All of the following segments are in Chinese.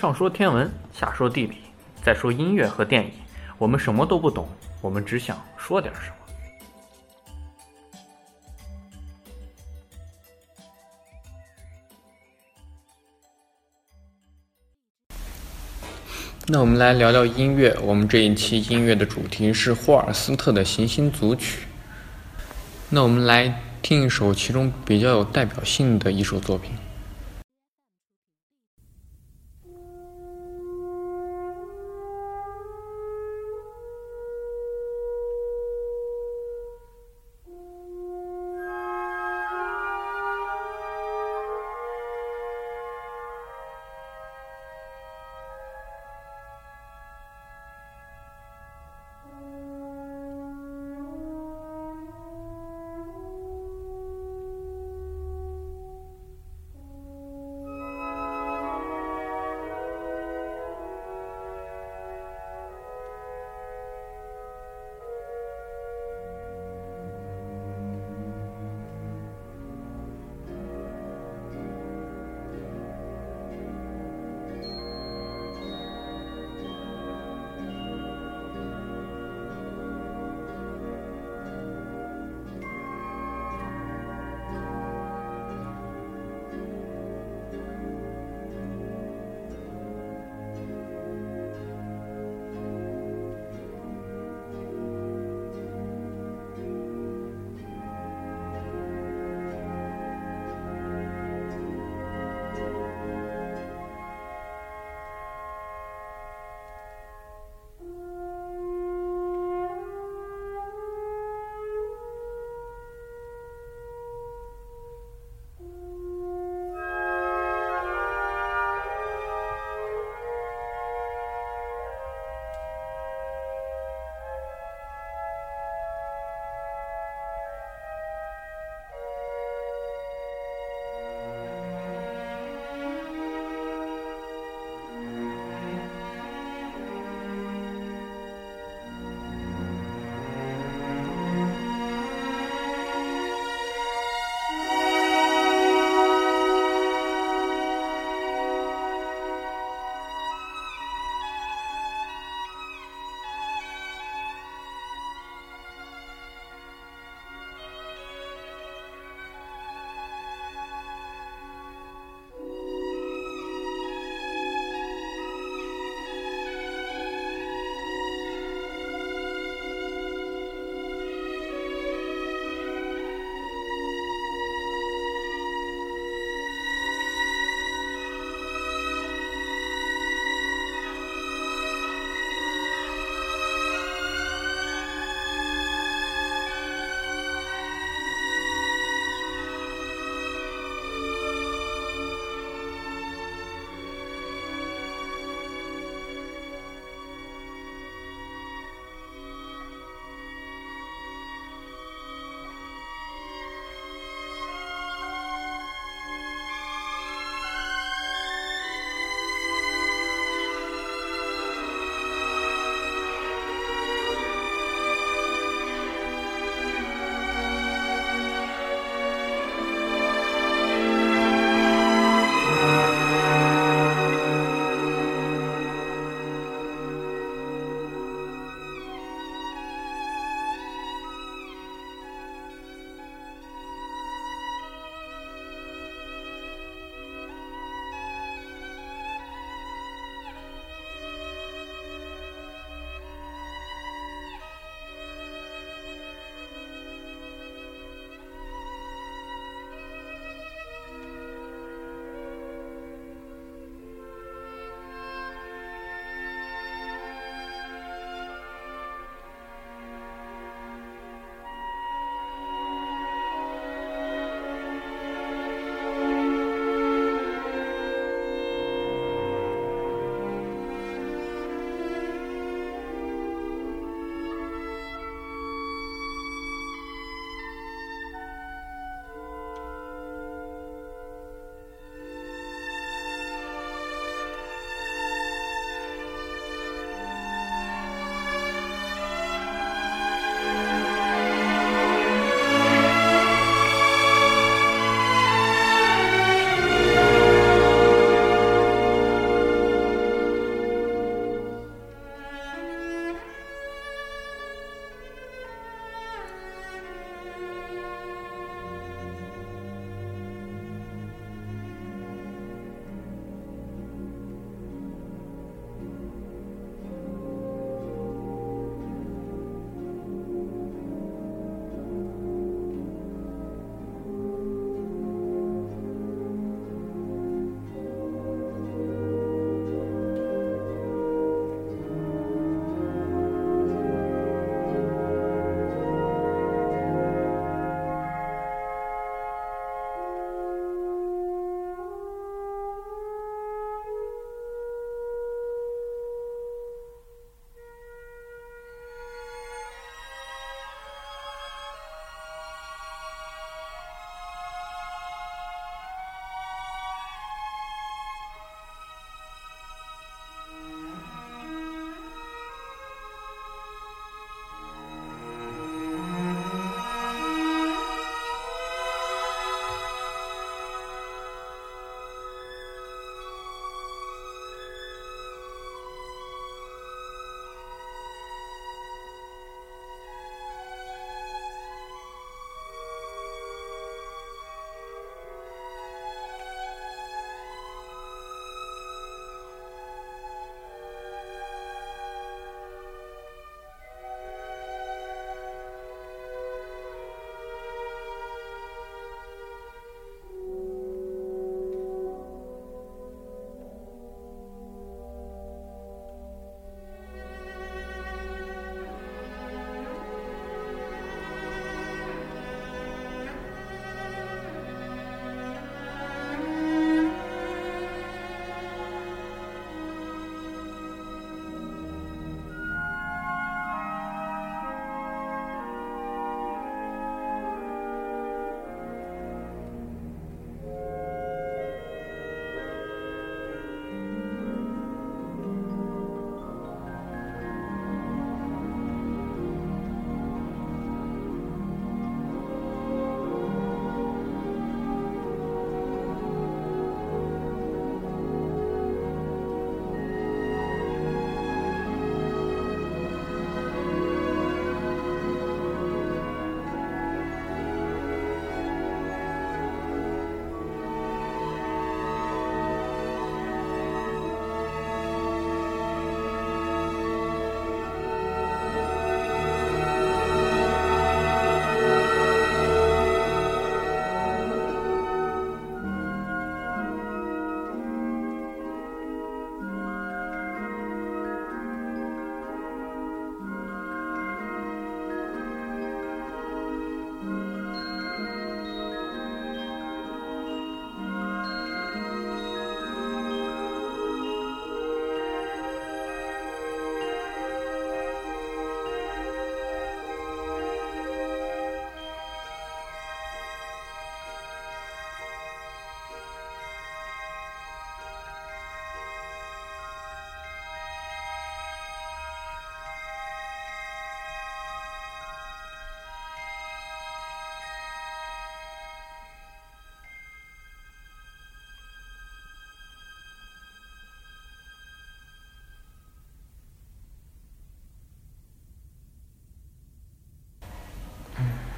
上说天文，下说地理，再说音乐和电影，我们什么都不懂，我们只想说点什么。那我们来聊聊音乐。我们这一期音乐的主题是霍尔斯特的行星组曲。那我们来听一首其中比较有代表性的一首作品。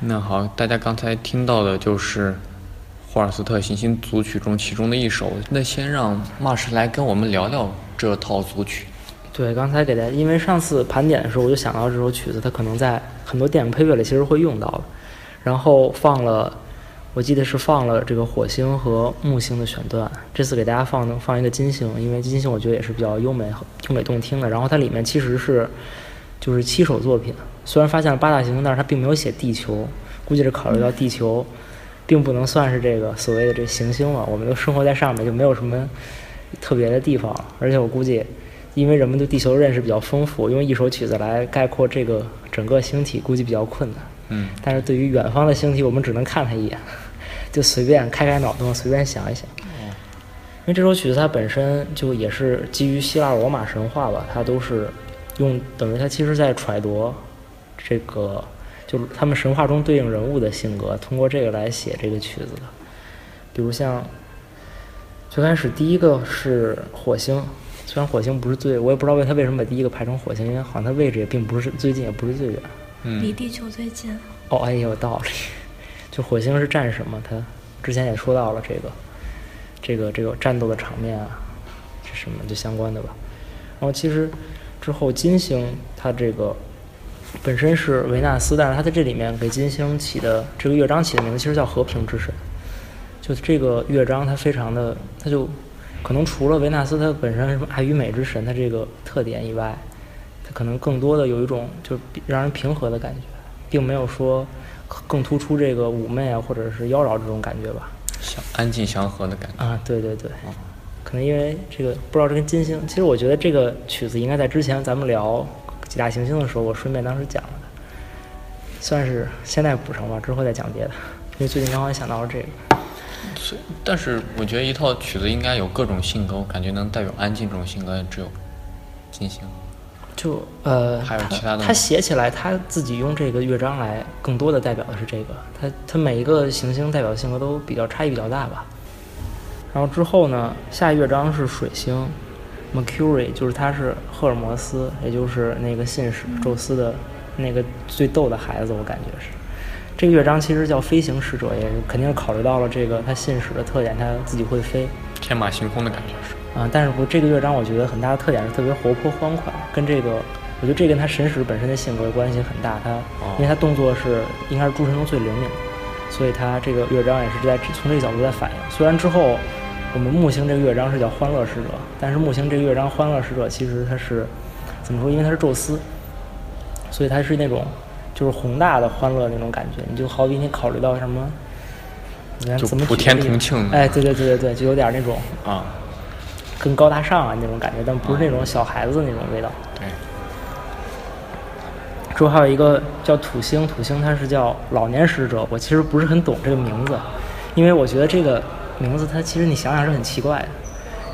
那好，大家刚才听到的就是霍尔斯特行星组曲中其中的一首。那先让马石来跟我们聊聊这套组曲。对，刚才给大家，因为上次盘点的时候，我就想到这首曲子，它可能在很多电影配乐里其实会用到的。然后放了，我记得是放了这个火星和木星的选段。这次给大家放放一个金星，因为金星我觉得也是比较优美、优美动听的。然后它里面其实是就是七首作品。虽然发现了八大行星，但是它并没有写地球，估计是考虑到地球，并不能算是这个所谓的这行星了。我们都生活在上面，就没有什么特别的地方。而且我估计，因为人们对地球认识比较丰富，用一首曲子来概括这个整个星体，估计比较困难。嗯。但是对于远方的星体，我们只能看它一眼，就随便开开脑洞，随便想一想。因为这首曲子它本身就也是基于希腊罗马神话吧，它都是用等于它其实在揣度。这个就他们神话中对应人物的性格，通过这个来写这个曲子的。比如像最开始第一个是火星，虽然火星不是最，我也不知道为他为什么把第一个排成火星，因为好像它位置也并不是最近，也不是最远。嗯。离地球最近。哦，哎，也有道理。就火星是战什么？他之前也说到了这个，这个这个战斗的场面啊，是什么就相关的吧。然后其实之后金星它这个。本身是维纳斯，但是他在这里面给金星起的这个乐章起的名字其实叫和平之神。就这个乐章，它非常的，它就可能除了维纳斯它本身什么爱与美之神它这个特点以外，它可能更多的有一种就让人平和的感觉，并没有说更突出这个妩媚啊或者是妖娆这种感觉吧。祥安静祥和的感觉啊，对对对，可能因为这个不知道这跟金星，其实我觉得这个曲子应该在之前咱们聊。几大行星的时候，我顺便当时讲了的，算是现在补上吧，之后再讲别的。因为最近刚好也想到了这个。所以但是我觉得一套曲子应该有各种性格，我感觉能代表安静这种性格只有金星。就呃，还有其他的。他写起来，他自己用这个乐章来更多的代表的是这个。他他每一个行星代表的性格都比较差异比较大吧。然后之后呢，下一乐章是水星。Mercury 就是他是赫尔墨斯，也就是那个信使宙斯的那个最逗的孩子，我感觉是。这个乐章其实叫飞行使者，也是肯定是考虑到了这个他信使的特点，他自己会飞，天马行空的感觉是。啊，但是不，这个乐章我觉得很大的特点是特别活泼欢快，跟这个，我觉得这跟他神使本身的性格关系很大。他，因为他动作是应该是诸神中最灵敏的，所以他这个乐章也是在从这个角度在反映。虽然之后。我们木星这个乐章是叫欢乐使者，但是木星这个乐章欢乐使者其实它是怎么说？因为它是宙斯，所以它是那种就是宏大的欢乐那种感觉。你就好比你考虑到什么，你看怎么普天同庆？哎，对对对对对，就有点那种啊，更高大上啊那种感觉，但不是那种小孩子那种味道。对。之后还有一个叫土星，土星它是叫老年使者。我其实不是很懂这个名字，因为我觉得这个。名字它其实你想想是很奇怪的，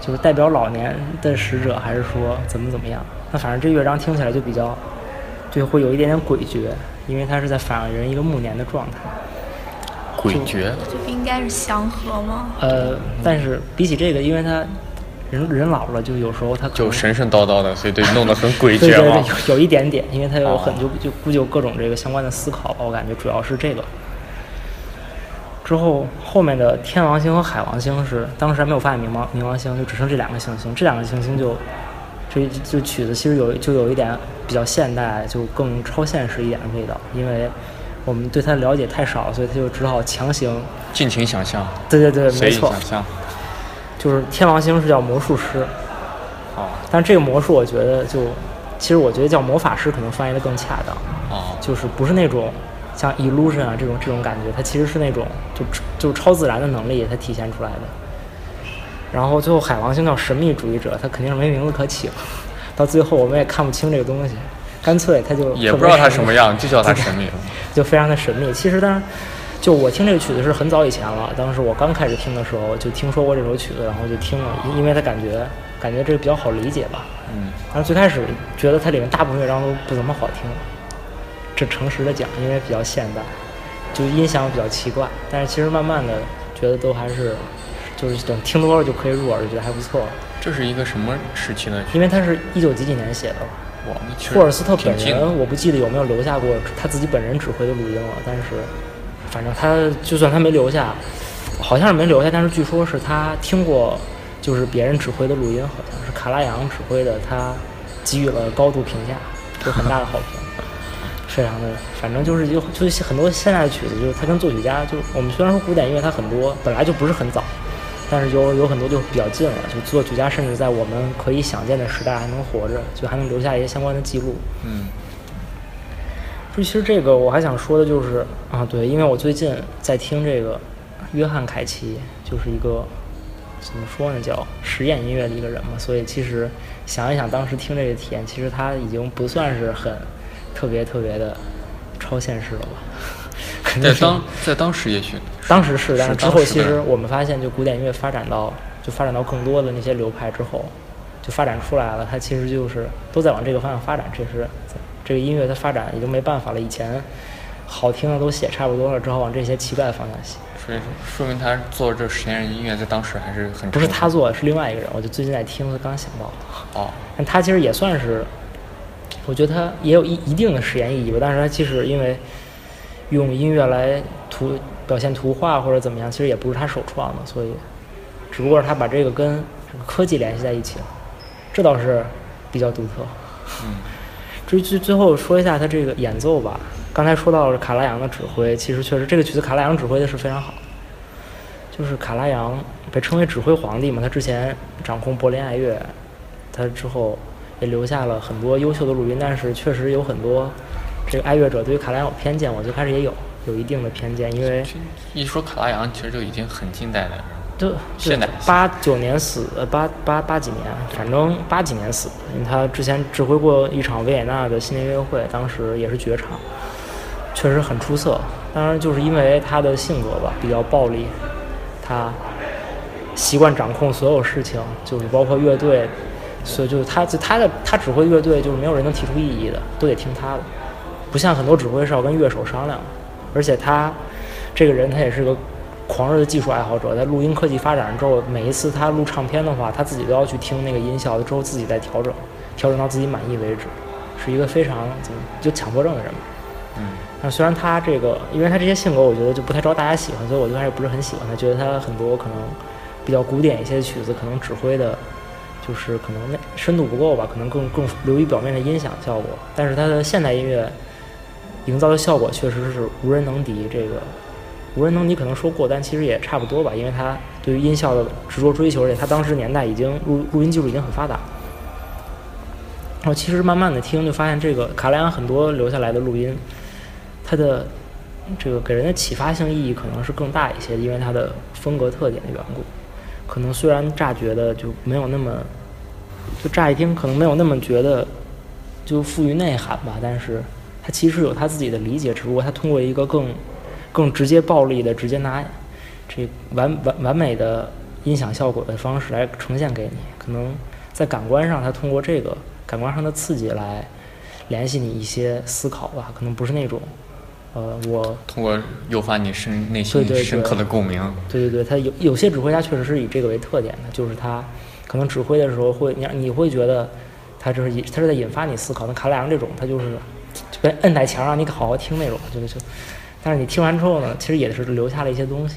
就是代表老年的使者，还是说怎么怎么样？那反正这乐章听起来就比较，就会有一点点诡谲，因为它是在反映人一个暮年的状态。诡谲？这不应该是祥和吗？呃，但是比起这个，因为他人人老了，就有时候他就神神叨叨的，所以对弄得很诡谲对 对对，有有一点点，因为他有很就就估计有各种这个相关的思考吧，我感觉主要是这个。之后，后面的天王星和海王星是当时还没有发现冥王冥王星，就只剩这两个行星。这两个行星就，这就曲子其实有就有一点比较现代，就更超现实一点的味道。因为我们对它了解太少，所以他就只好强行尽情想象。对对对，没错。想象。就是天王星是叫魔术师。哦。但这个魔术，我觉得就其实我觉得叫魔法师可能翻译的更恰当。哦。就是不是那种。像 illusion 啊这种这种感觉，它其实是那种就就超自然的能力，它体现出来的。然后最后海王星叫神秘主义者，他肯定是没名字可起了。到最后我们也看不清这个东西，干脆他就也不知道他什么样，就叫他神秘，就非常的神秘。其实当然，就我听这个曲子是很早以前了，当时我刚开始听的时候就听说过这首曲子，然后就听了，因为他感觉感觉这个比较好理解吧。嗯。但是最开始觉得它里面大部分乐章都不怎么好听。这诚实的讲，因为比较现代，就音响比较奇怪。但是其实慢慢的觉得都还是，就是等听多了就可以入耳，就觉得还不错。这是一个什么时期呢？因为它是一九几几年写的，霍尔斯特本人我不记得有没有留下过他自己本人指挥的录音了，但是反正他就算他没留下，好像是没留下，但是据说是他听过就是别人指挥的录音，好像是卡拉扬指挥的，他给予了高度评价，就很大的好评。非常的，反正就是有就是很多现代的曲子，就是他跟作曲家，就我们虽然说古典音乐它很多本来就不是很早，但是有有很多就比较近了，就作曲家甚至在我们可以想见的时代还能活着，就还能留下一些相关的记录。嗯就其实这个我还想说的就是啊，对，因为我最近在听这个约翰凯奇，就是一个怎么说呢，叫实验音乐的一个人嘛，所以其实想一想当时听这个体验，其实他已经不算是很特别特别的超现实了吧？肯定是在当在当时也许当时是，但是之后其实我们发现，就古典音乐发展到就发展到更多的那些流派之后，就发展出来了，它其实就是都在往这个方向发展。这是这个音乐它发展已经没办法了，以前好听的都写差不多了，之后往这些奇怪的方向写。所以说说明他做这实验音乐在当时还是很不是他做的，是另外一个人。我就最近在听，刚想到，哦，但他其实也算是，我觉得他也有一一定的实验意义吧。但是他其实因为用音乐来图表现图画或者怎么样，其实也不是他首创的，所以只不过是他把这个跟这个科技联系在一起了，这倒是比较独特。嗯至于最最后说一下他这个演奏吧，刚才说到了卡拉扬的指挥，其实确实这个曲子卡拉扬指挥的是非常好。就是卡拉扬被称为指挥皇帝嘛，他之前掌控柏林爱乐，他之后也留下了很多优秀的录音，但是确实有很多这个爱乐者对于卡拉扬有偏见，我最开始也有有一定的偏见，因为一说卡拉扬，其实就已经很近代了。就现代八九年死，呃八八八几年，反正八几年死，因为他之前指挥过一场维也纳的新年音乐会，当时也是绝唱，确实很出色。当然，就是因为他的性格吧，比较暴力，他习惯掌控所有事情，就是包括乐队，所以就是他就他的他指挥乐队，就是没有人能提出异议的，都得听他的，不像很多指挥是要跟乐手商量的，而且他这个人他也是个狂热的技术爱好者，在录音科技发展之后，每一次他录唱片的话，他自己都要去听那个音效，之后自己再调整，调整到自己满意为止，是一个非常怎么就强迫症的人吧。嗯那虽然他这个，因为他这些性格，我觉得就不太招大家喜欢，所以我就开始不是很喜欢他，觉得他很多可能比较古典一些的曲子，可能指挥的，就是可能那深度不够吧，可能更更流于表面的音响效果。但是他的现代音乐营造的效果确实是无人能敌，这个无人能敌可能说过，但其实也差不多吧，因为他对于音效的执着追求，而且他当时年代已经录录音技术已经很发达。然后其实慢慢的听，就发现这个卡莱扬很多留下来的录音，它的这个给人的启发性意义可能是更大一些，因为它的风格特点的缘故。可能虽然乍觉得就没有那么，就乍一听可能没有那么觉得就富于内涵吧，但是他其实有他自己的理解，只不过他通过一个更更直接暴力的，直接拿这完完完美的音响效果的方式来呈现给你。可能在感官上，他通过这个感官上的刺激来联系你一些思考吧，可能不是那种呃我通过诱发你深内心深刻的共鸣。对对对，他有有些指挥家确实是以这个为特点的，就是他可能指挥的时候会，你你会觉得他就是引他是在引发你思考。那卡莱扬这种，他就是就跟摁在墙上，你好好听那种，就就，但是你听完之后呢，其实也是留下了一些东西。